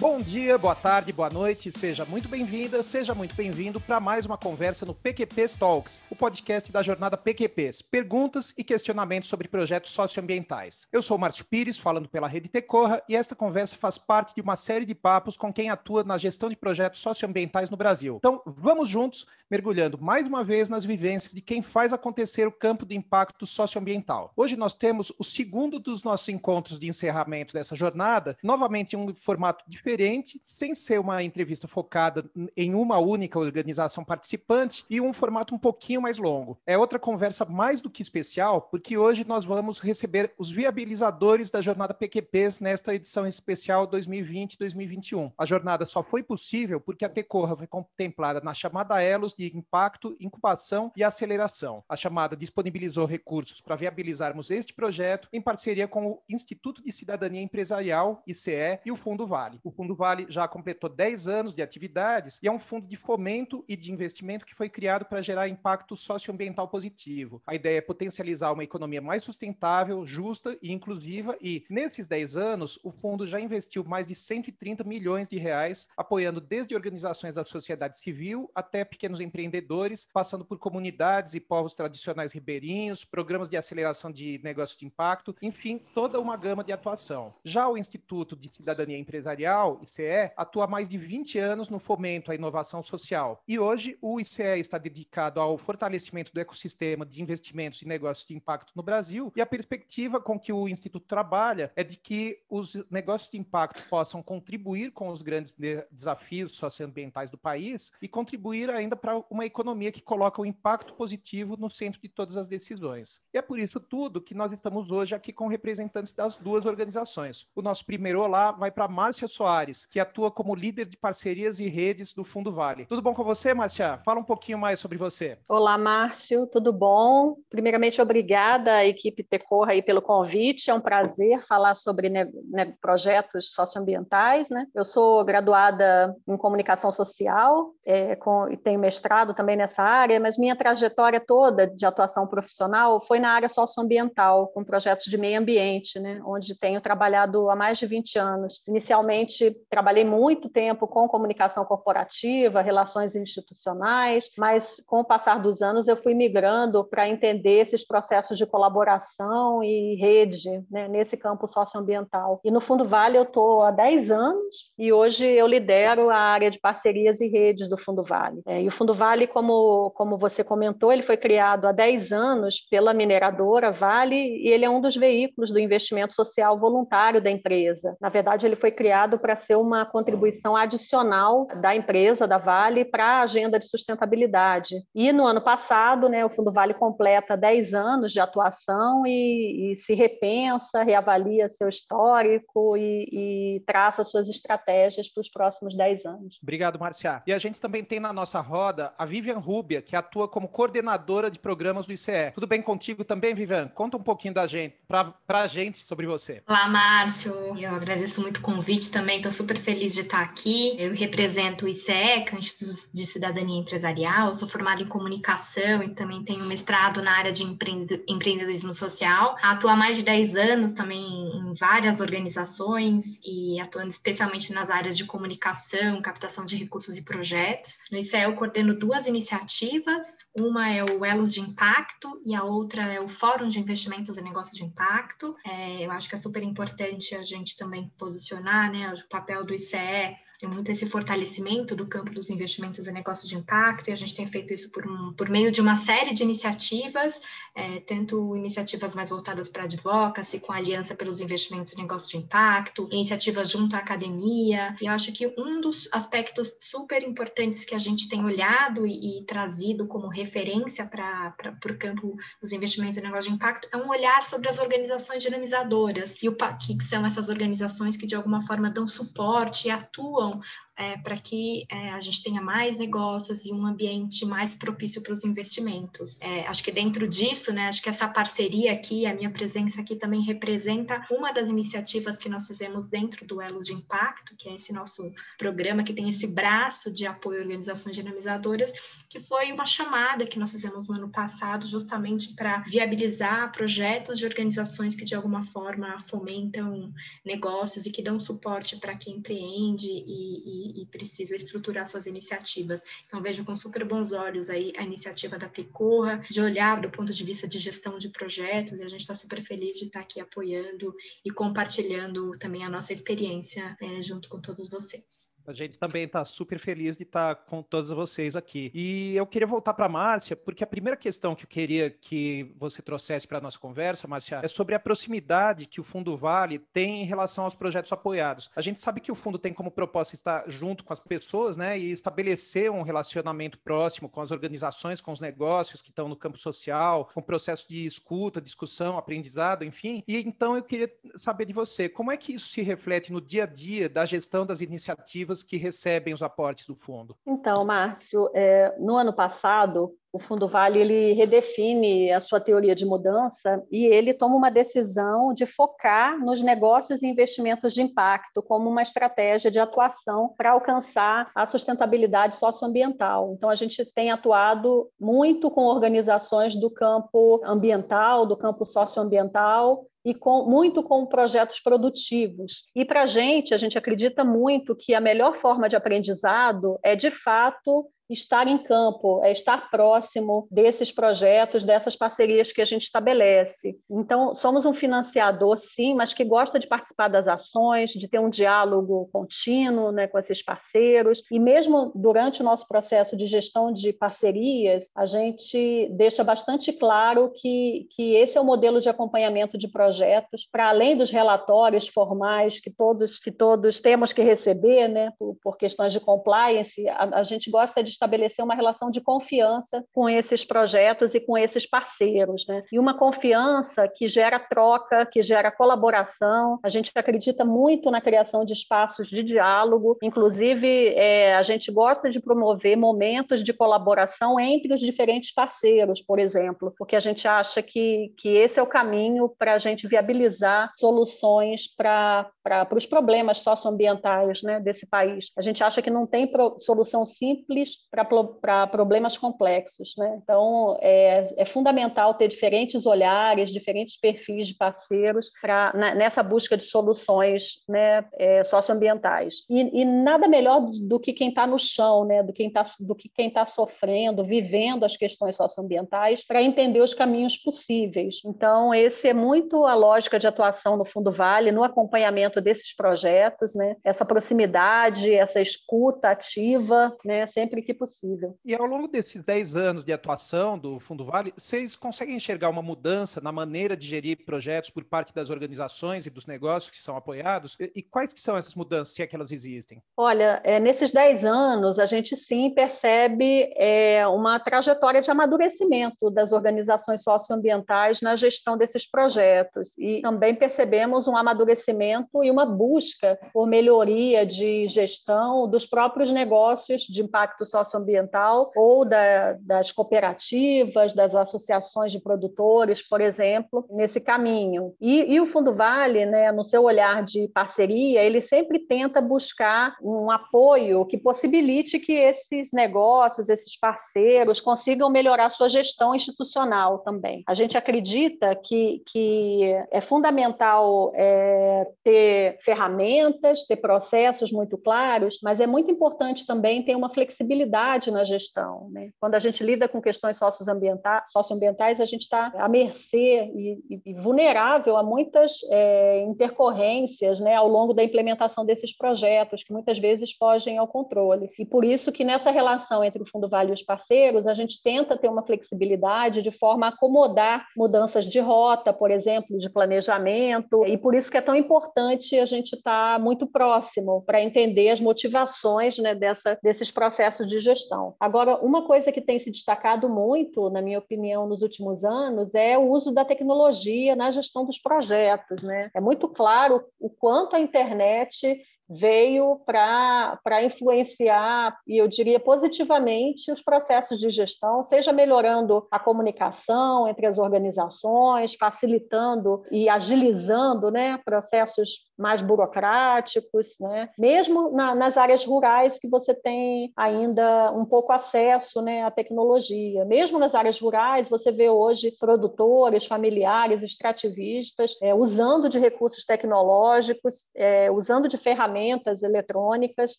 Bom dia, boa tarde, boa noite, seja muito bem-vinda, seja muito bem-vindo para mais uma conversa no PQP Talks, o podcast da jornada PQPs, perguntas e questionamentos sobre projetos socioambientais. Eu sou Márcio Pires, falando pela Rede Tecorra, e esta conversa faz parte de uma série de papos com quem atua na gestão de projetos socioambientais no Brasil. Então, vamos juntos, mergulhando mais uma vez nas vivências de quem faz acontecer o campo de impacto socioambiental. Hoje nós temos o segundo dos nossos encontros de encerramento dessa jornada, novamente em um formato diferente sem ser uma entrevista focada em uma única organização participante e um formato um pouquinho mais longo. É outra conversa mais do que especial, porque hoje nós vamos receber os viabilizadores da jornada PQPs nesta edição especial 2020-2021. A jornada só foi possível porque a Tecorra foi contemplada na chamada Elos de Impacto, Incubação e Aceleração. A chamada disponibilizou recursos para viabilizarmos este projeto em parceria com o Instituto de Cidadania Empresarial, ICE, e o Fundo Vale. O Fundo Vale já completou 10 anos de atividades e é um fundo de fomento e de investimento que foi criado para gerar impacto socioambiental positivo. A ideia é potencializar uma economia mais sustentável, justa e inclusiva e, nesses 10 anos, o fundo já investiu mais de 130 milhões de reais, apoiando desde organizações da sociedade civil até pequenos empreendedores, passando por comunidades e povos tradicionais ribeirinhos, programas de aceleração de negócios de impacto, enfim, toda uma gama de atuação. Já o Instituto de Cidadania Empresarial ICE, atua há mais de 20 anos no fomento à inovação social. E hoje o ICE está dedicado ao fortalecimento do ecossistema de investimentos e negócios de impacto no Brasil, e a perspectiva com que o Instituto trabalha é de que os negócios de impacto possam contribuir com os grandes desafios socioambientais do país e contribuir ainda para uma economia que coloca o impacto positivo no centro de todas as decisões. E é por isso tudo que nós estamos hoje aqui com representantes das duas organizações. O nosso primeiro olá vai para Márcia Soares, que atua como líder de parcerias e redes do Fundo Vale. Tudo bom com você, Márcia? Fala um pouquinho mais sobre você. Olá, Márcio, tudo bom? Primeiramente, obrigada à equipe Tecorra aí pelo convite. É um prazer falar sobre né, né, projetos socioambientais. Né? Eu sou graduada em comunicação social é, com, e tenho mestrado também nessa área, mas minha trajetória toda de atuação profissional foi na área socioambiental, com projetos de meio ambiente, né? onde tenho trabalhado há mais de 20 anos. Inicialmente trabalhei muito tempo com comunicação corporativa, relações institucionais, mas com o passar dos anos eu fui migrando para entender esses processos de colaboração e rede né, nesse campo socioambiental. E no Fundo Vale eu estou há 10 anos e hoje eu lidero a área de parcerias e redes do Fundo Vale. É, e o Fundo Vale, como, como você comentou, ele foi criado há 10 anos pela mineradora Vale e ele é um dos veículos do investimento social voluntário da empresa. Na verdade, ele foi criado para ser uma contribuição adicional da empresa, da Vale, para a agenda de sustentabilidade. E no ano passado, né, o Fundo Vale completa 10 anos de atuação e, e se repensa, reavalia seu histórico e, e traça suas estratégias para os próximos 10 anos. Obrigado, Marcia. E a gente também tem na nossa roda a Vivian Rubia, que atua como coordenadora de programas do ICE. Tudo bem contigo também, Vivian? Conta um pouquinho da gente, para a gente sobre você. Olá, Márcio. Eu agradeço muito o convite também estou super feliz de estar aqui. Eu represento o ICE, que é o Instituto de Cidadania Empresarial. Eu sou formada em comunicação e também tenho mestrado na área de empreendedorismo social. Atuo há mais de 10 anos também em várias organizações e atuando especialmente nas áreas de comunicação, captação de recursos e projetos. No ICE eu coordeno duas iniciativas. Uma é o Elos de Impacto e a outra é o Fórum de Investimentos e Negócios de Impacto. É, eu acho que é super importante a gente também posicionar né, o papel do ICE tem muito esse fortalecimento do campo dos investimentos e negócios de impacto, e a gente tem feito isso por, um, por meio de uma série de iniciativas, é, tanto iniciativas mais voltadas para advocacy, com a Aliança pelos Investimentos e Negócios de Impacto, iniciativas junto à academia, e eu acho que um dos aspectos super importantes que a gente tem olhado e, e trazido como referência para o campo dos investimentos e negócios de impacto é um olhar sobre as organizações dinamizadoras, e o que são essas organizações que de alguma forma dão suporte e atuam bom é, para que é, a gente tenha mais negócios e um ambiente mais propício para os investimentos. É, acho que dentro disso, né, acho que essa parceria aqui, a minha presença aqui também representa uma das iniciativas que nós fizemos dentro do Elos de Impacto, que é esse nosso programa que tem esse braço de apoio a organizações dinamizadoras, que foi uma chamada que nós fizemos no ano passado, justamente para viabilizar projetos de organizações que de alguma forma fomentam negócios e que dão suporte para quem empreende e, e, e, precisa estruturar suas iniciativas. Então, vejo com super bons olhos aí a iniciativa da Tecorra, de olhar do ponto de vista de gestão de projetos, e a gente está super feliz de estar tá aqui apoiando e compartilhando também a nossa experiência é, junto com todos vocês. A gente também está super feliz de estar tá com todos vocês aqui. E eu queria voltar para a Márcia, porque a primeira questão que eu queria que você trouxesse para a nossa conversa, Márcia, é sobre a proximidade que o Fundo Vale tem em relação aos projetos apoiados. A gente sabe que o fundo tem como proposta estar junto com as pessoas, né, e estabelecer um relacionamento próximo com as organizações, com os negócios que estão no campo social, com o processo de escuta, discussão, aprendizado, enfim. E então eu queria saber de você, como é que isso se reflete no dia a dia da gestão das iniciativas que recebem os aportes do fundo? Então, Márcio, é, no ano passado, o Fundo Vale ele redefine a sua teoria de mudança e ele toma uma decisão de focar nos negócios e investimentos de impacto como uma estratégia de atuação para alcançar a sustentabilidade socioambiental. Então, a gente tem atuado muito com organizações do campo ambiental, do campo socioambiental, e com, muito com projetos produtivos. E para a gente, a gente acredita muito que a melhor forma de aprendizado é, de fato, estar em campo, é estar próximo desses projetos, dessas parcerias que a gente estabelece. Então, somos um financiador, sim, mas que gosta de participar das ações, de ter um diálogo contínuo né, com esses parceiros. E mesmo durante o nosso processo de gestão de parcerias, a gente deixa bastante claro que, que esse é o modelo de acompanhamento de projetos, para além dos relatórios formais que todos, que todos temos que receber, né, por, por questões de compliance, a, a gente gosta de estabelecer uma relação de confiança com esses projetos e com esses parceiros, né? E uma confiança que gera troca, que gera colaboração. A gente acredita muito na criação de espaços de diálogo, inclusive é, a gente gosta de promover momentos de colaboração entre os diferentes parceiros, por exemplo, porque a gente acha que, que esse é o caminho para a gente viabilizar soluções para os problemas socioambientais né, desse país. A gente acha que não tem solução simples para problemas complexos. Né? Então, é, é, fundamental ter diferentes olhares, diferentes perfis de parceiros pra, na, nessa busca de soluções né, é, socioambientais. E, e, nada melhor do que quem está no chão, né, do, quem tá, que quem está sofrendo, vivendo as questões socioambientais, para entender os caminhos possíveis. Então, esse é muito a lógica de atuação no Fundo Vale, no acompanhamento desses projetos, né? essa proximidade, essa escuta ativa, né? sempre que possível. E ao longo desses 10 anos de atuação do Fundo Vale, vocês conseguem enxergar uma mudança na maneira de gerir projetos por parte das organizações e dos negócios que são apoiados? E, quais que são essas mudanças, se é que elas existem? Olha, é, nesses 10 anos, a gente sim percebe é, uma trajetória de amadurecimento das organizações socioambientais na gestão desses projetos. E também percebemos um amadurecimento e uma busca por melhoria de gestão dos próprios negócios de impacto social socioambiental ou da, das cooperativas, das associações de produtores, por exemplo, nesse caminho. E, e o Fundo Vale, né, no seu olhar de parceria, ele sempre tenta buscar um apoio que possibilite que esses negócios, esses parceiros consigam melhorar sua gestão institucional também. A gente acredita que, que é fundamental é, ter ferramentas, ter processos muito claros, mas é muito importante também ter uma flexibilidade na gestão. Né? Quando a gente lida com questões socioambientais, socioambientais a gente está à mercê e, e, vulnerável a muitas é, intercorrências né, ao longo da implementação desses projetos, que muitas vezes fogem ao controle. E por isso que nessa relação entre o Fundo Vale e os parceiros, a gente tenta ter uma flexibilidade de forma a acomodar mudanças de rota, por exemplo, de planejamento, e por isso que é tão importante a gente estar tá muito próximo para entender as motivações né, dessa, desses processos de gestão. Agora, uma coisa que tem se destacado muito, na minha opinião, nos últimos anos, é o uso da tecnologia na gestão dos projetos. Né? É muito claro o quanto a internet veio para influenciar, e eu diria positivamente, os processos de gestão, seja melhorando a comunicação entre as organizações, facilitando e agilizando né, processos mais burocráticos, né? mesmo na, nas áreas rurais que você tem ainda um pouco acesso né, à tecnologia. Mesmo nas áreas rurais, você vê hoje produtores, familiares, extrativistas é, usando de recursos tecnológicos, é, usando de ferramentas eletrônicas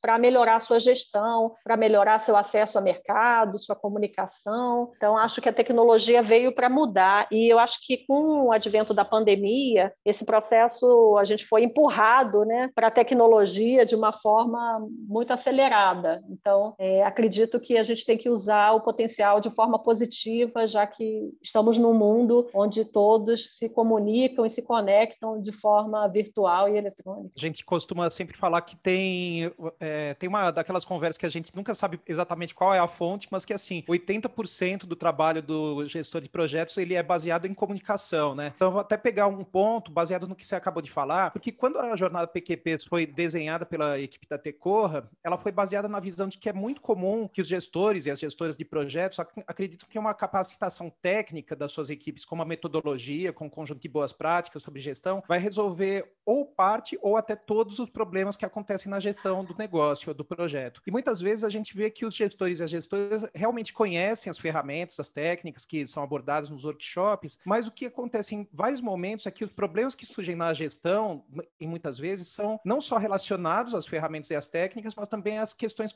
para melhorar sua gestão, para melhorar seu acesso ao mercado, sua comunicação. Então, acho que a tecnologia veio para mudar e eu acho que com o advento da pandemia, esse processo a gente foi empurrado né, para a tecnologia de uma forma muito acelerada. Então, é, acredito que a gente tem que usar o potencial de forma positiva, já que estamos num mundo onde todos se comunicam e se conectam de forma virtual e eletrônica. A gente costuma sempre falar que tem, é, tem uma daquelas conversas que a gente nunca sabe exatamente qual é a fonte, mas que assim, 80% do trabalho do gestor de projetos ele é baseado em comunicação, né? Então, vou até pegar um ponto baseado no que você acabou de falar, porque quando a jornada PQP foi desenhada pela equipe da Tecorra, ela foi baseada na visão de que é muito comum que os gestores e as gestoras de projetos acreditam que uma capacitação técnica das suas equipes, como a metodologia, com um conjunto de boas práticas sobre gestão, vai resolver ou parte ou até todos os problemas que acontecem na gestão do negócio do projeto. E muitas vezes a gente vê que os gestores e as gestoras realmente conhecem as ferramentas, as técnicas que são abordadas nos workshops, mas o que acontece em vários momentos é que os problemas que surgem na gestão, e muitas vezes são não só relacionados às ferramentas e às técnicas, mas também às questões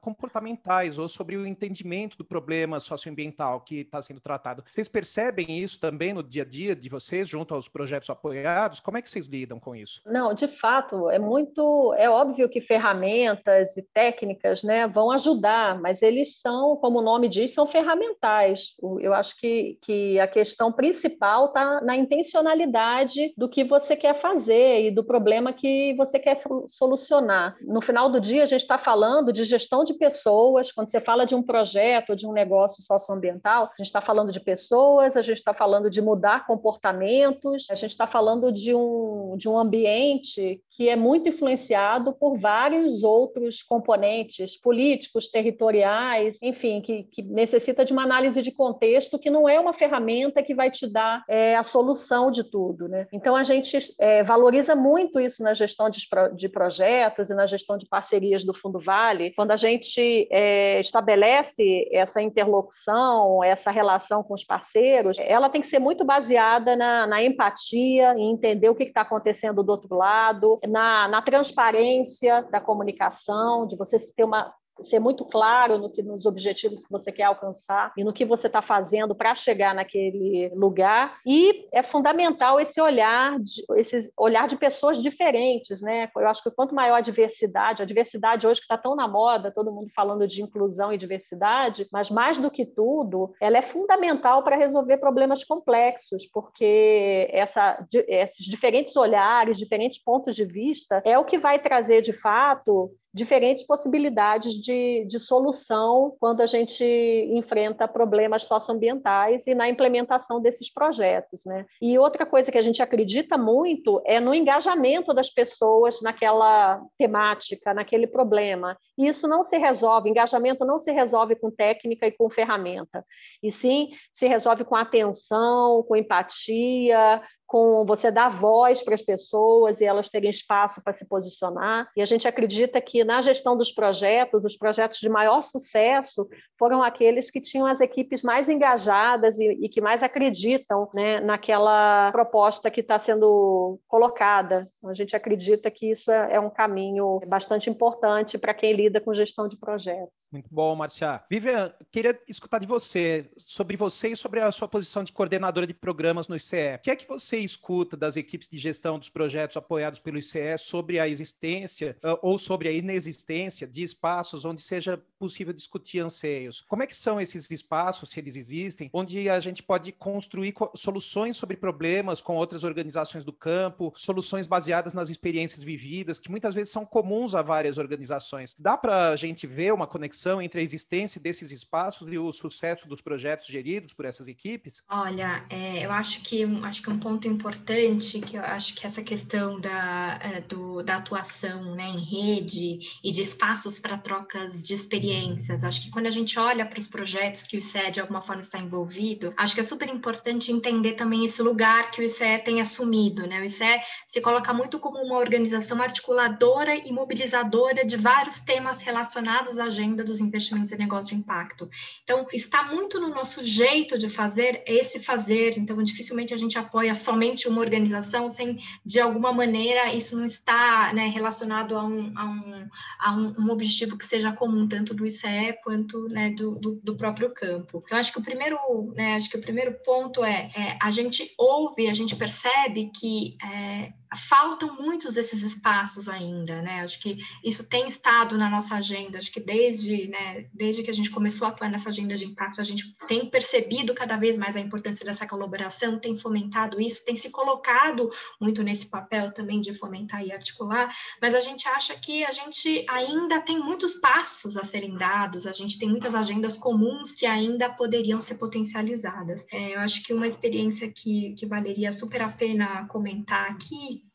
comportamentais ou sobre o entendimento do problema socioambiental que está sendo tratado. Vocês percebem isso também no dia a dia de vocês, junto aos projetos apoiados? Como é que vocês lidam com isso? Não, de fato, é muito. É óbvio que ferramentas e técnicas né, vão ajudar, mas eles são, como o nome diz, são ferramentais. Eu acho que, que a questão principal está na intencionalidade do que você quer fazer e do problema que você quer solucionar. No final do dia, a gente está falando de gestão de pessoas. Quando você fala de um projeto, de um negócio socioambiental, a gente está falando de pessoas, a gente está falando de mudar comportamentos, a gente está falando de um, de um ambiente que é muito influenciado por vários outros componentes políticos, territoriais, enfim, que, que necessita de uma análise de contexto que não é uma ferramenta que vai te dar é, a solução de tudo. Né? Então, a gente é, valoriza muito muito isso na gestão de, de projetos e na gestão de parcerias do Fundo Vale, quando a gente é, estabelece essa interlocução, essa relação com os parceiros, ela tem que ser muito baseada na, na empatia, em entender o que está acontecendo do outro lado, na, na transparência da comunicação, de você ter uma ser muito claro no que, nos objetivos que você quer alcançar e no que você está fazendo para chegar naquele lugar. E é fundamental esse olhar, de, esse olhar de pessoas diferentes, né? Eu acho que quanto maior a diversidade, a diversidade hoje que está tão na moda, todo mundo falando de inclusão e diversidade, mas mais do que tudo, ela é fundamental para resolver problemas complexos, porque essa, esses diferentes olhares, diferentes pontos de vista, é o que vai trazer de fato diferentes possibilidades de, de solução quando a gente enfrenta problemas socioambientais e na implementação desses projetos. Né? E outra coisa que a gente acredita muito é no engajamento das pessoas naquela temática, naquele problema. E isso não se resolve, engajamento não se resolve com técnica e com ferramenta, e sim se resolve com atenção, com empatia, com você dar voz para as pessoas e elas terem espaço para se posicionar. E a gente acredita que na gestão dos projetos, os projetos de maior sucesso foram aqueles que tinham as equipes mais engajadas e, e que mais acreditam né, naquela proposta que está sendo colocada. A gente acredita que isso é, é um caminho bastante importante para quem lida com gestão de projetos. Muito bom, Marcia. Vivian, queria escutar de você, sobre você e sobre a sua posição de coordenadora de programas no ICE. O que é que você você escuta das equipes de gestão dos projetos apoiados pelo ICE sobre a existência uh, ou sobre a inexistência de espaços onde seja possível discutir anseios? Como é que são esses espaços, se eles existem, onde a gente pode construir soluções sobre problemas com outras organizações do campo, soluções baseadas nas experiências vividas, que muitas vezes são comuns a várias organizações. Dá para a gente ver uma conexão entre a existência desses espaços e o sucesso dos projetos geridos por essas equipes? Olha, é, eu acho que, acho que um ponto muito importante, que eu acho que essa questão da, é, do, da atuação né, em rede e de espaços para trocas de experiências. Acho que quando a gente olha para os projetos que o ICE de alguma forma está envolvido, acho que é super importante entender também esse lugar que o ICE tem assumido. Né? O ICE se coloca muito como uma organização articuladora e mobilizadora de vários temas relacionados à agenda dos investimentos e negócios de impacto. Então, está muito no nosso jeito de fazer esse fazer. Então, dificilmente a gente apoia somente uma organização sem, de alguma maneira, isso não está né, relacionado a, um, a, um, a um, objetivo que seja comum, tanto do ICE quanto né, do, do, do, próprio campo. Então, acho que o primeiro, né, acho que o primeiro ponto é, é a gente ouve, a gente percebe que é, faltam muitos desses espaços ainda, né? Acho que isso tem estado na nossa agenda, acho que desde, né, desde que a gente começou a atuar nessa agenda de impacto, a gente tem percebido cada vez mais a importância dessa colaboração, tem fomentado isso, tem se colocado muito nesse papel também de fomentar e articular, mas a gente acha que a gente ainda tem muitos passos a serem dados, a gente tem muitas agendas comuns que ainda poderiam ser potencializadas. É, eu acho que uma experiência que, que valeria super a pena comentar aqui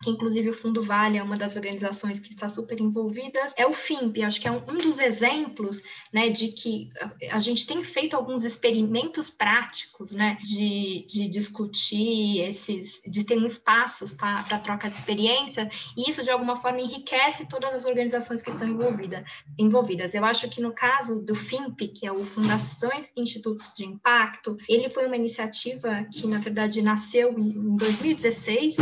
que inclusive o Fundo Vale é uma das organizações que está super envolvidas, é o FIMP. Acho que é um, um dos exemplos né, de que a gente tem feito alguns experimentos práticos né, de, de discutir esses, de ter espaços para troca de experiência, e isso de alguma forma enriquece todas as organizações que estão envolvida, envolvidas. Eu acho que no caso do FIMP, que é o Fundações e Institutos de Impacto, ele foi uma iniciativa que, na verdade, nasceu em 2016.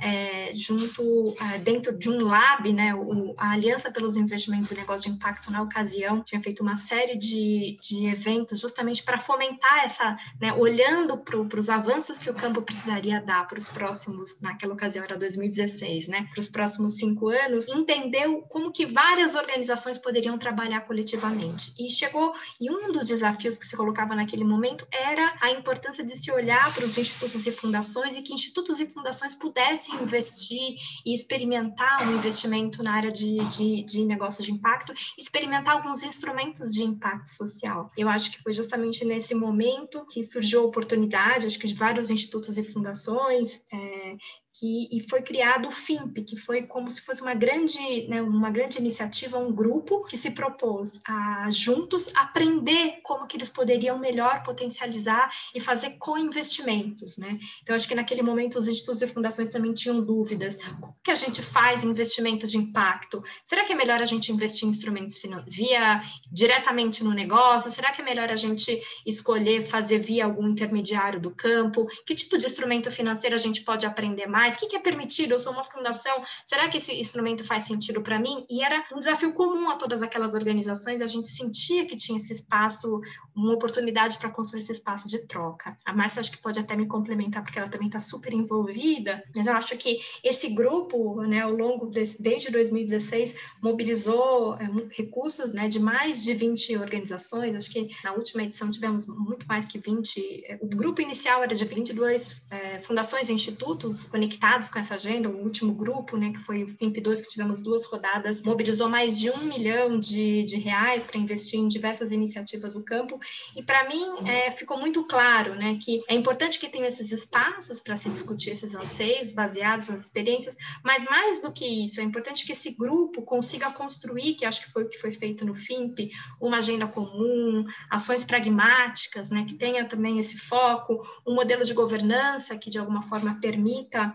É, junto uh, dentro de um lab, né, o, a Aliança pelos Investimentos e Negócios de Impacto na ocasião tinha feito uma série de, de eventos justamente para fomentar essa, né, olhando para os avanços que o campo precisaria dar para os próximos, naquela ocasião era 2016, né, para os próximos cinco anos, entendeu como que várias organizações poderiam trabalhar coletivamente. E chegou e um dos desafios que se colocava naquele momento era a importância de se olhar para os institutos e fundações e que institutos e fundações pudessem investir investir e experimentar um investimento na área de, de, de negócios de impacto, experimentar alguns instrumentos de impacto social. Eu acho que foi justamente nesse momento que surgiu a oportunidade, acho que de vários institutos e fundações é, que, e foi criado o FIMP, que foi como se fosse uma grande, né, uma grande iniciativa, um grupo que se propôs a juntos aprender como que eles poderiam melhor potencializar e fazer co-investimentos, né? Então acho que naquele momento os institutos e fundações também tinham dúvidas, como que a gente faz investimento de impacto? Será que é melhor a gente investir em instrumentos via diretamente no negócio? Será que é melhor a gente escolher fazer via algum intermediário do campo? Que tipo de instrumento financeiro a gente pode aprender mais? O que é permitido? Eu sou uma fundação, será que esse instrumento faz sentido para mim? E era um desafio comum a todas aquelas organizações, a gente sentia que tinha esse espaço, uma oportunidade para construir esse espaço de troca. A Márcia acho que pode até me complementar, porque ela também está super envolvida, mas eu acho que esse grupo, né, ao longo desse, desde 2016, mobilizou é, recursos né, de mais de 20 organizações, acho que na última edição tivemos muito mais que 20, é, o grupo inicial era de 22 é, fundações e institutos conectados conectados com essa agenda, o último grupo, né, que foi o FIMP2, que tivemos duas rodadas, mobilizou mais de um milhão de, de reais para investir em diversas iniciativas do campo. E para mim é, ficou muito claro né, que é importante que tenha esses espaços para se discutir esses anseios baseados nas experiências, mas mais do que isso, é importante que esse grupo consiga construir, que acho que foi o que foi feito no FIMP, uma agenda comum, ações pragmáticas, né, que tenha também esse foco, um modelo de governança que de alguma forma permita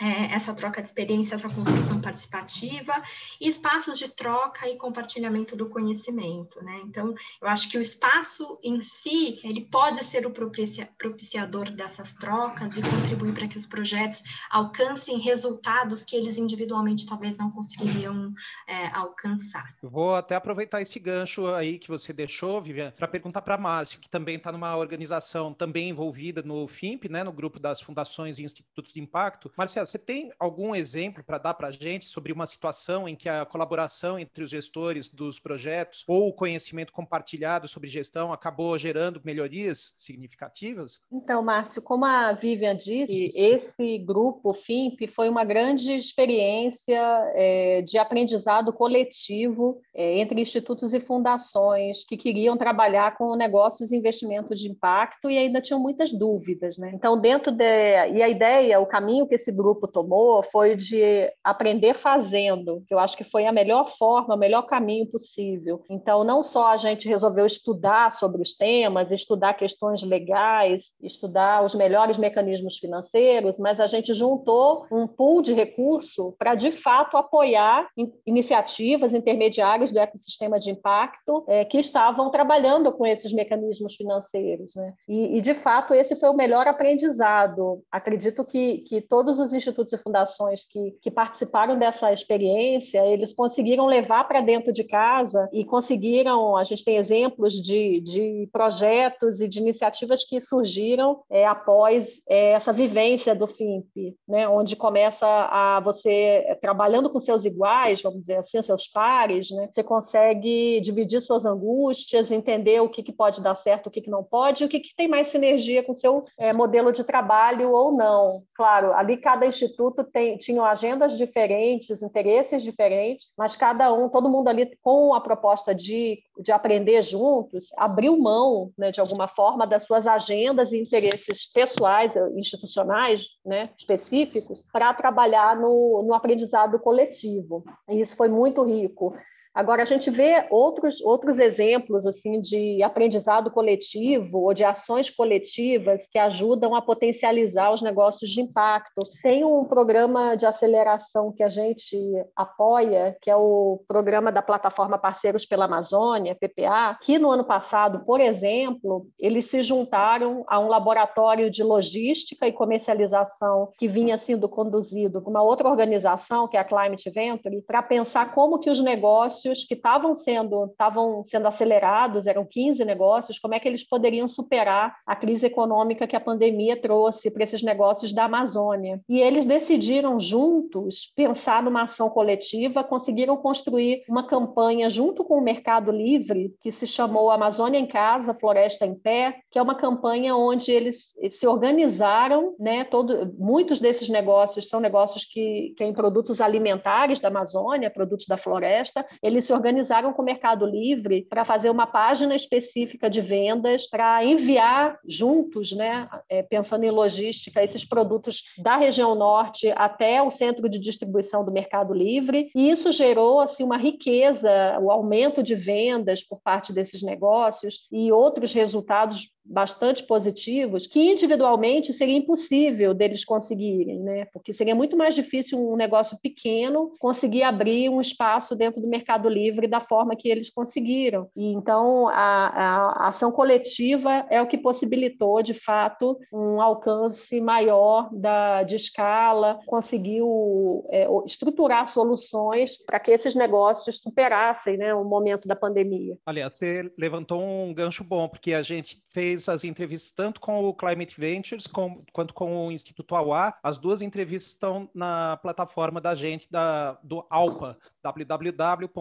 é, essa troca de experiência, essa construção participativa e espaços de troca e compartilhamento do conhecimento, né? Então, eu acho que o espaço em si, ele pode ser o propiciador dessas trocas e contribuir para que os projetos alcancem resultados que eles individualmente talvez não conseguiriam é, alcançar. Vou até aproveitar esse gancho aí que você deixou, Vivian, para perguntar para a Márcia, que também está numa organização também envolvida no FIMP, né, no grupo das fundações e institutos de impacto. Marcelo, você tem algum exemplo para dar para a gente sobre uma situação em que a colaboração entre os gestores dos projetos ou o conhecimento compartilhado sobre gestão acabou gerando melhorias significativas? Então, Márcio, como a Vivian disse, esse grupo FIMP foi uma grande experiência é, de aprendizado coletivo é, entre institutos e fundações que queriam trabalhar com negócios e investimentos de impacto e ainda tinham muitas dúvidas. Né? Então, dentro de e a ideia, o caminho que esse grupo tomou foi de aprender fazendo, que eu acho que foi a melhor forma, o melhor caminho possível. Então, não só a gente resolveu estudar sobre os temas, estudar questões legais, estudar os melhores mecanismos financeiros, mas a gente juntou um pool de recurso para, de fato, apoiar iniciativas intermediárias do ecossistema de impacto é, que estavam trabalhando com esses mecanismos financeiros. Né? E, e, de fato, esse foi o melhor aprendizado. Acredito que, que todos os institutos e fundações que, que participaram dessa experiência, eles conseguiram levar para dentro de casa e conseguiram, a gente tem exemplos de, de projetos e de iniciativas que surgiram é, após é, essa vivência do FIMP, né? onde começa a você, trabalhando com seus iguais, vamos dizer assim, seus pares, né? você consegue dividir suas angústias, entender o que, que pode dar certo, o que, que não pode, o que, que tem mais sinergia com seu é, modelo de trabalho ou não. Claro, ali cada instituto tem, tinham agendas diferentes, interesses diferentes, mas cada um, todo mundo ali com a proposta de, de aprender juntos, abriu mão, né, de alguma forma, das suas agendas e interesses pessoais, institucionais, né, específicos, para trabalhar no, no aprendizado coletivo. E isso foi muito rico. Agora, a gente vê outros, outros exemplos assim de aprendizado coletivo ou de ações coletivas que ajudam a potencializar os negócios de impacto. Tem um programa de aceleração que a gente apoia, que é o programa da plataforma Parceiros pela Amazônia, PPA, que no ano passado, por exemplo, eles se juntaram a um laboratório de logística e comercialização que vinha sendo conduzido por uma outra organização, que é a Climate Venture, para pensar como que os negócios negócios que estavam sendo, estavam sendo acelerados, eram 15 negócios, como é que eles poderiam superar a crise econômica que a pandemia trouxe para esses negócios da Amazônia. E eles decidiram juntos pensar numa ação coletiva, conseguiram construir uma campanha junto com o Mercado Livre, que se chamou Amazônia em Casa, Floresta em Pé, que é uma campanha onde eles se organizaram, né, todo, muitos desses negócios são negócios que têm produtos alimentares da Amazônia, produtos da floresta, eles se organizaram com o Mercado Livre para fazer uma página específica de vendas para enviar juntos, né, é, pensando em logística, esses produtos da região norte até o centro de distribuição do Mercado Livre. E isso gerou assim uma riqueza, o aumento de vendas por parte desses negócios e outros resultados bastante positivos que individualmente seria impossível deles conseguirem, né? Porque seria muito mais difícil um negócio pequeno conseguir abrir um espaço dentro do Mercado Livre da forma que eles conseguiram. E então a, a ação coletiva é o que possibilitou, de fato, um alcance maior da, de escala, conseguiu é, estruturar soluções para que esses negócios superassem né, o momento da pandemia. Aliás, você levantou um gancho bom, porque a gente fez as entrevistas tanto com o Climate Ventures com, quanto com o Instituto Auá. As duas entrevistas estão na plataforma da gente, da, do ALPA,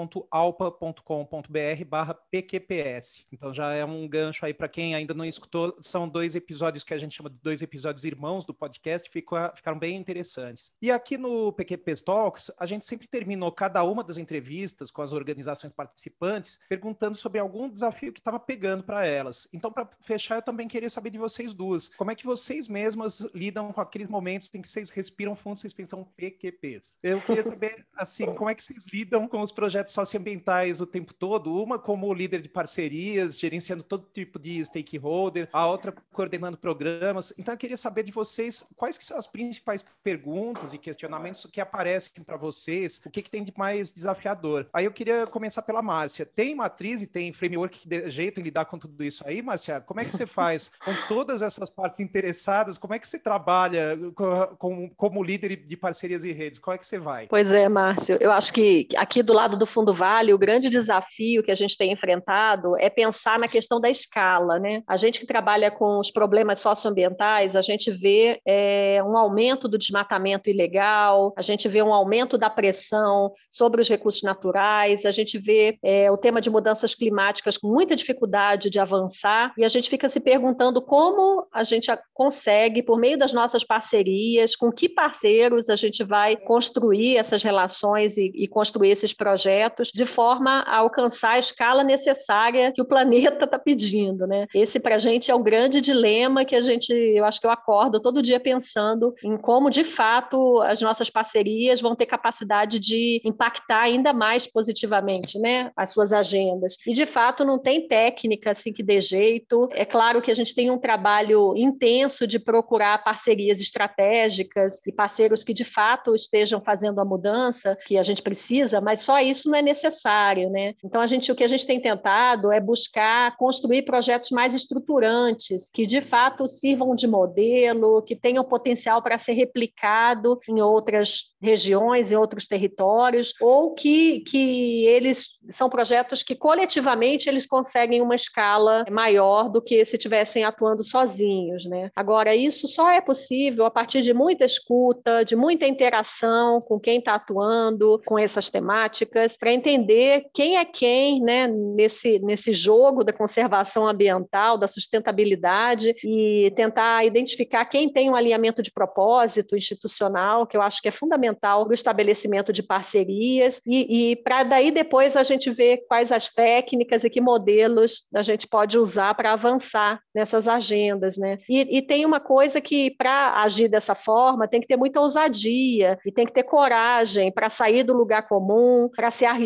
www.alpa.com.br barra PQPS. Então já é um gancho aí para quem ainda não escutou. São dois episódios que a gente chama de dois episódios irmãos do podcast, ficou, ficaram bem interessantes. E aqui no PQP Talks, a gente sempre terminou cada uma das entrevistas com as organizações participantes perguntando sobre algum desafio que estava pegando para elas. Então, para fechar, eu também queria saber de vocês duas. Como é que vocês mesmas lidam com aqueles momentos em que vocês respiram fundo, vocês pensam PQPs? Eu queria saber, assim, como é que vocês lidam com os projetos socioambientais o tempo todo, uma como líder de parcerias, gerenciando todo tipo de stakeholder, a outra coordenando programas. Então, eu queria saber de vocês quais que são as principais perguntas e questionamentos que aparecem para vocês, o que, que tem de mais desafiador. Aí eu queria começar pela Márcia. Tem matriz e tem framework que de jeito em lidar com tudo isso aí, Márcia? Como é que você faz com todas essas partes interessadas? Como é que você trabalha com, com, como líder de parcerias e redes? Qual é que você vai? Pois é, Márcio. Eu acho que aqui do lado do Fundo Vale, o grande desafio que a gente tem enfrentado é pensar na questão da escala. Né? A gente que trabalha com os problemas socioambientais, a gente vê é, um aumento do desmatamento ilegal, a gente vê um aumento da pressão sobre os recursos naturais, a gente vê é, o tema de mudanças climáticas com muita dificuldade de avançar, e a gente fica fica se perguntando como a gente consegue, por meio das nossas parcerias, com que parceiros a gente vai construir essas relações e, e construir esses projetos de forma a alcançar a escala necessária que o planeta está pedindo, né? Esse para a gente é o grande dilema que a gente, eu acho que eu acordo todo dia pensando em como de fato as nossas parcerias vão ter capacidade de impactar ainda mais positivamente, né, as suas agendas. E de fato não tem técnica assim que dê jeito. É claro que a gente tem um trabalho intenso de procurar parcerias estratégicas e parceiros que de fato estejam fazendo a mudança que a gente precisa, mas só isso não é necessário, né? Então a gente o que a gente tem tentado é buscar construir projetos mais estruturantes que de fato sirvam de modelo, que tenham potencial para ser replicado em outras regiões, em outros territórios, ou que, que eles são projetos que coletivamente eles conseguem uma escala maior do que se estivessem atuando sozinhos, né? Agora isso só é possível a partir de muita escuta, de muita interação com quem está atuando com essas temáticas, para entender quem é quem, né, nesse nesse jogo da conservação ambiental, da sustentabilidade e tentar identificar quem tem um alinhamento de propósito institucional, que eu acho que é fundamental para o estabelecimento de parcerias e, e para daí depois a gente ver quais as técnicas e que modelos a gente pode usar para avançar nessas agendas, né? E, e tem uma coisa que para agir dessa forma tem que ter muita ousadia e tem que ter coragem para sair do lugar comum, para se arriscar,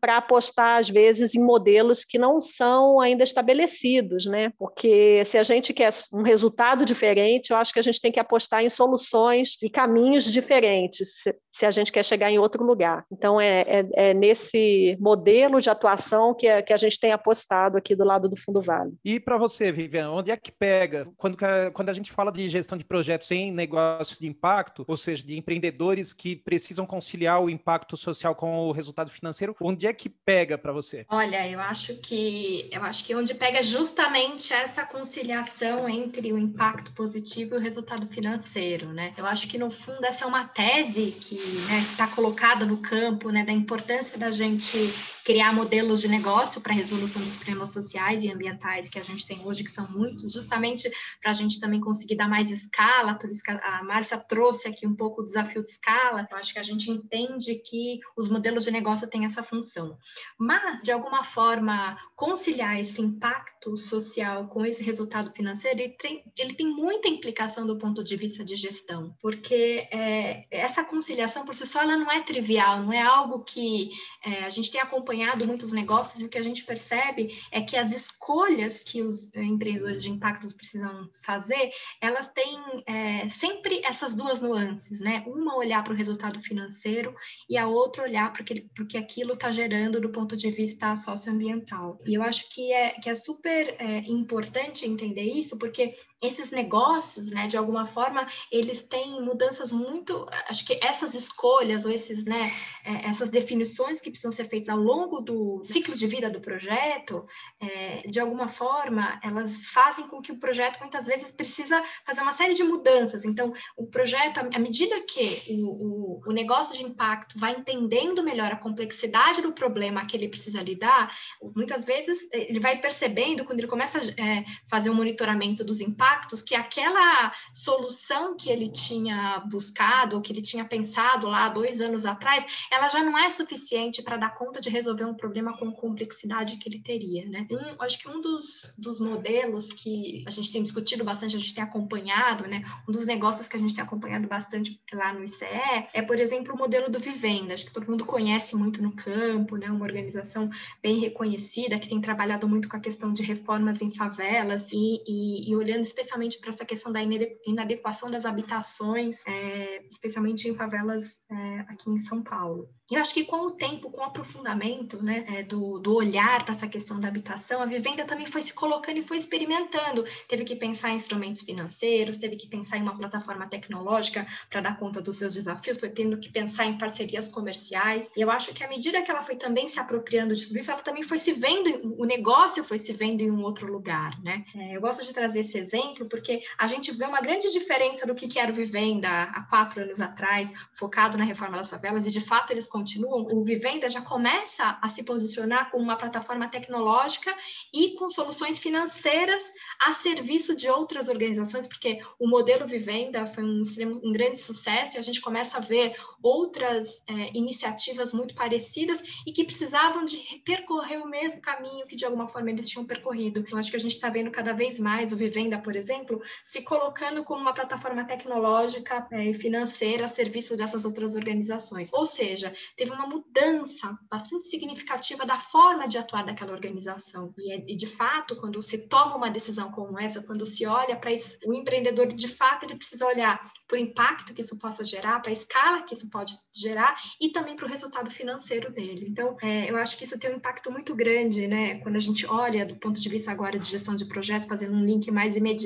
para apostar às vezes em modelos que não são ainda estabelecidos, né? Porque se a gente quer um resultado diferente, eu acho que a gente tem que apostar em soluções e caminhos diferentes se a gente quer chegar em outro lugar. Então, é, é, é nesse modelo de atuação que, é, que a gente tem apostado aqui do lado do Fundo Vale. E para você, Vivian, onde é que pega? Quando, quando a gente fala de gestão de projetos em negócios de impacto, ou seja, de empreendedores que precisam conciliar o impacto social com o resultado financeiro, onde é que pega para você? Olha, eu acho que eu acho que onde pega justamente essa conciliação entre o impacto positivo e o resultado financeiro, né? Eu acho que no fundo essa é uma tese que né, está colocada no campo, né, da importância da gente criar modelos de negócio para resolução dos problemas sociais e ambientais que a gente tem hoje, que são muitos, justamente para a gente também conseguir dar mais escala. A Márcia trouxe aqui um pouco o desafio de escala. Eu acho que a gente entende que os modelos de negócio têm essa função. Mas, de alguma forma, conciliar esse impacto social com esse resultado financeiro, ele tem, ele tem muita implicação do ponto de vista de gestão, porque é, essa conciliação por si só ela não é trivial, não é algo que é, a gente tem acompanhado muitos negócios e o que a gente percebe é que as escolhas que os empreendedores de impactos precisam fazer, elas têm é, sempre essas duas nuances, né? Uma olhar para o resultado financeiro e a outra olhar para o que aquilo está gerando do ponto de vista socioambiental. E eu acho que é, que é super é, importante entender isso, porque esses negócios, né, de alguma forma, eles têm mudanças muito, acho que essas escolhas ou esses, né, é, essas definições que precisam ser feitas ao longo do ciclo de vida do projeto, é, de alguma forma, elas fazem com que o projeto muitas vezes precisa fazer uma série de mudanças. Então, o projeto, à medida que o, o, o negócio de impacto vai entendendo melhor a complexidade do problema que ele precisa lidar, muitas vezes ele vai percebendo quando ele começa a é, fazer o um monitoramento dos impactos impactos que aquela solução que ele tinha buscado, ou que ele tinha pensado lá dois anos atrás, ela já não é suficiente para dar conta de resolver um problema com complexidade que ele teria, né? Um, acho que um dos, dos modelos que a gente tem discutido bastante, a gente tem acompanhado, né? Um dos negócios que a gente tem acompanhado bastante lá no ICE é, por exemplo, o modelo do Vivenda. Acho que todo mundo conhece muito no campo, né? Uma organização bem reconhecida que tem trabalhado muito com a questão de reformas em favelas e, e, e olhando especialmente para essa questão da inadequação das habitações, é, especialmente em favelas é, aqui em São Paulo. Eu acho que com o tempo, com o aprofundamento né, é, do, do olhar para essa questão da habitação, a vivenda também foi se colocando e foi experimentando. Teve que pensar em instrumentos financeiros, teve que pensar em uma plataforma tecnológica para dar conta dos seus desafios, foi tendo que pensar em parcerias comerciais. E eu acho que à medida que ela foi também se apropriando de tudo isso, ela também foi se vendo, o negócio foi se vendo em um outro lugar. Né? É, eu gosto de trazer esse exemplo exemplo, porque a gente vê uma grande diferença do que era o Vivenda há quatro anos atrás, focado na reforma das favelas, e de fato eles continuam. O Vivenda já começa a se posicionar como uma plataforma tecnológica e com soluções financeiras a serviço de outras organizações, porque o modelo Vivenda foi um, um grande sucesso e a gente começa a ver outras é, iniciativas muito parecidas e que precisavam de percorrer o mesmo caminho que de alguma forma eles tinham percorrido. Eu acho que a gente está vendo cada vez mais o Vivenda, por exemplo, se colocando como uma plataforma tecnológica é, e financeira a serviço dessas outras organizações. Ou seja, teve uma mudança bastante significativa da forma de atuar daquela organização. E, é, e de fato, quando se toma uma decisão como essa, quando se olha para o empreendedor, de fato, ele precisa olhar para o impacto que isso possa gerar, para a escala que isso pode gerar e também para o resultado financeiro dele. Então, é, eu acho que isso tem um impacto muito grande, né? Quando a gente olha do ponto de vista agora de gestão de projetos, fazendo um link mais imediato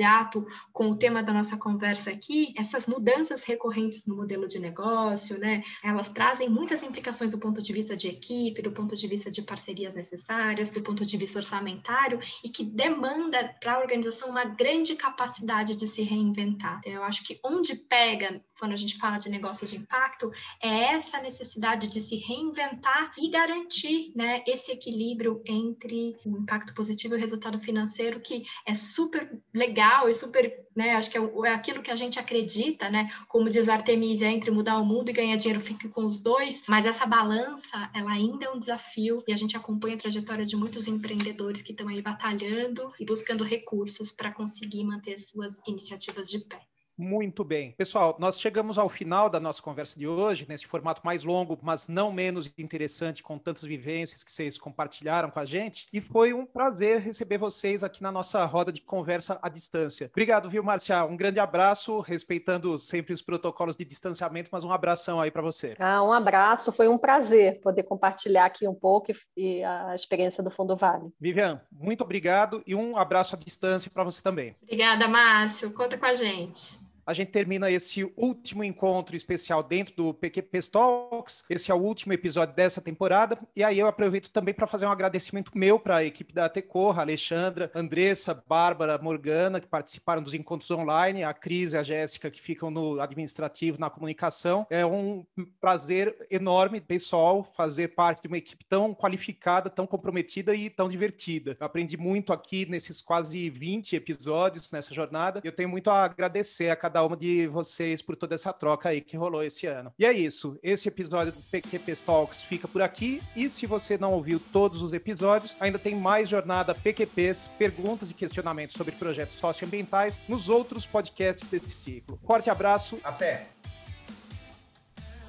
com o tema da nossa conversa aqui, essas mudanças recorrentes no modelo de negócio, né? Elas trazem muitas implicações do ponto de vista de equipe, do ponto de vista de parcerias necessárias, do ponto de vista orçamentário e que demanda para a organização uma grande capacidade de se reinventar. Então, eu acho que onde pega quando a gente fala de negócios de impacto é essa necessidade de se reinventar e garantir, né, esse equilíbrio entre o impacto positivo e o resultado financeiro que é super legal e super, né, acho que é, é aquilo que a gente acredita, né, como diz Artemisia, entre mudar o mundo e ganhar dinheiro, fique com os dois, mas essa balança, ela ainda é um desafio e a gente acompanha a trajetória de muitos empreendedores que estão aí batalhando e buscando recursos para conseguir manter suas iniciativas de pé. Muito bem. Pessoal, nós chegamos ao final da nossa conversa de hoje, nesse formato mais longo, mas não menos interessante, com tantas vivências que vocês compartilharam com a gente. E foi um prazer receber vocês aqui na nossa roda de conversa à distância. Obrigado, viu, Marcia? Um grande abraço, respeitando sempre os protocolos de distanciamento, mas um abração aí para você. Ah, um abraço, foi um prazer poder compartilhar aqui um pouco e a experiência do Fundo Vale. Vivian, muito obrigado e um abraço à distância para você também. Obrigada, Márcio. Conta com a gente a gente termina esse último encontro especial dentro do PQP Talks. Esse é o último episódio dessa temporada. E aí eu aproveito também para fazer um agradecimento meu para a equipe da Tecorra, Alexandra, Andressa, Bárbara, Morgana, que participaram dos encontros online, a Cris e a Jéssica, que ficam no administrativo, na comunicação. É um prazer enorme, pessoal, fazer parte de uma equipe tão qualificada, tão comprometida e tão divertida. Eu aprendi muito aqui nesses quase 20 episódios nessa jornada. Eu tenho muito a agradecer a cada cada uma de vocês por toda essa troca aí que rolou esse ano. E é isso. Esse episódio do PQP Talks fica por aqui. E se você não ouviu todos os episódios, ainda tem mais jornada PQPs, perguntas e questionamentos sobre projetos socioambientais nos outros podcasts desse ciclo. Forte abraço, até!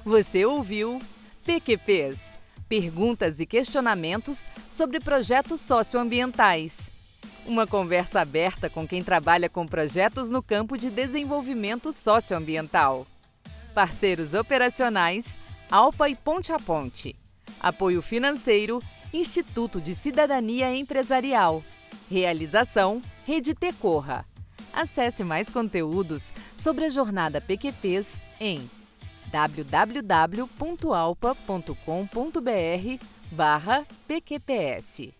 Você ouviu PQPs perguntas e questionamentos sobre projetos socioambientais. Uma conversa aberta com quem trabalha com projetos no campo de desenvolvimento socioambiental. Parceiros operacionais: Alpa e Ponte a Ponte. Apoio financeiro: Instituto de Cidadania Empresarial. Realização: Rede Tecorra. Acesse mais conteúdos sobre a jornada PQPs em www.alpa.com.br/pqps.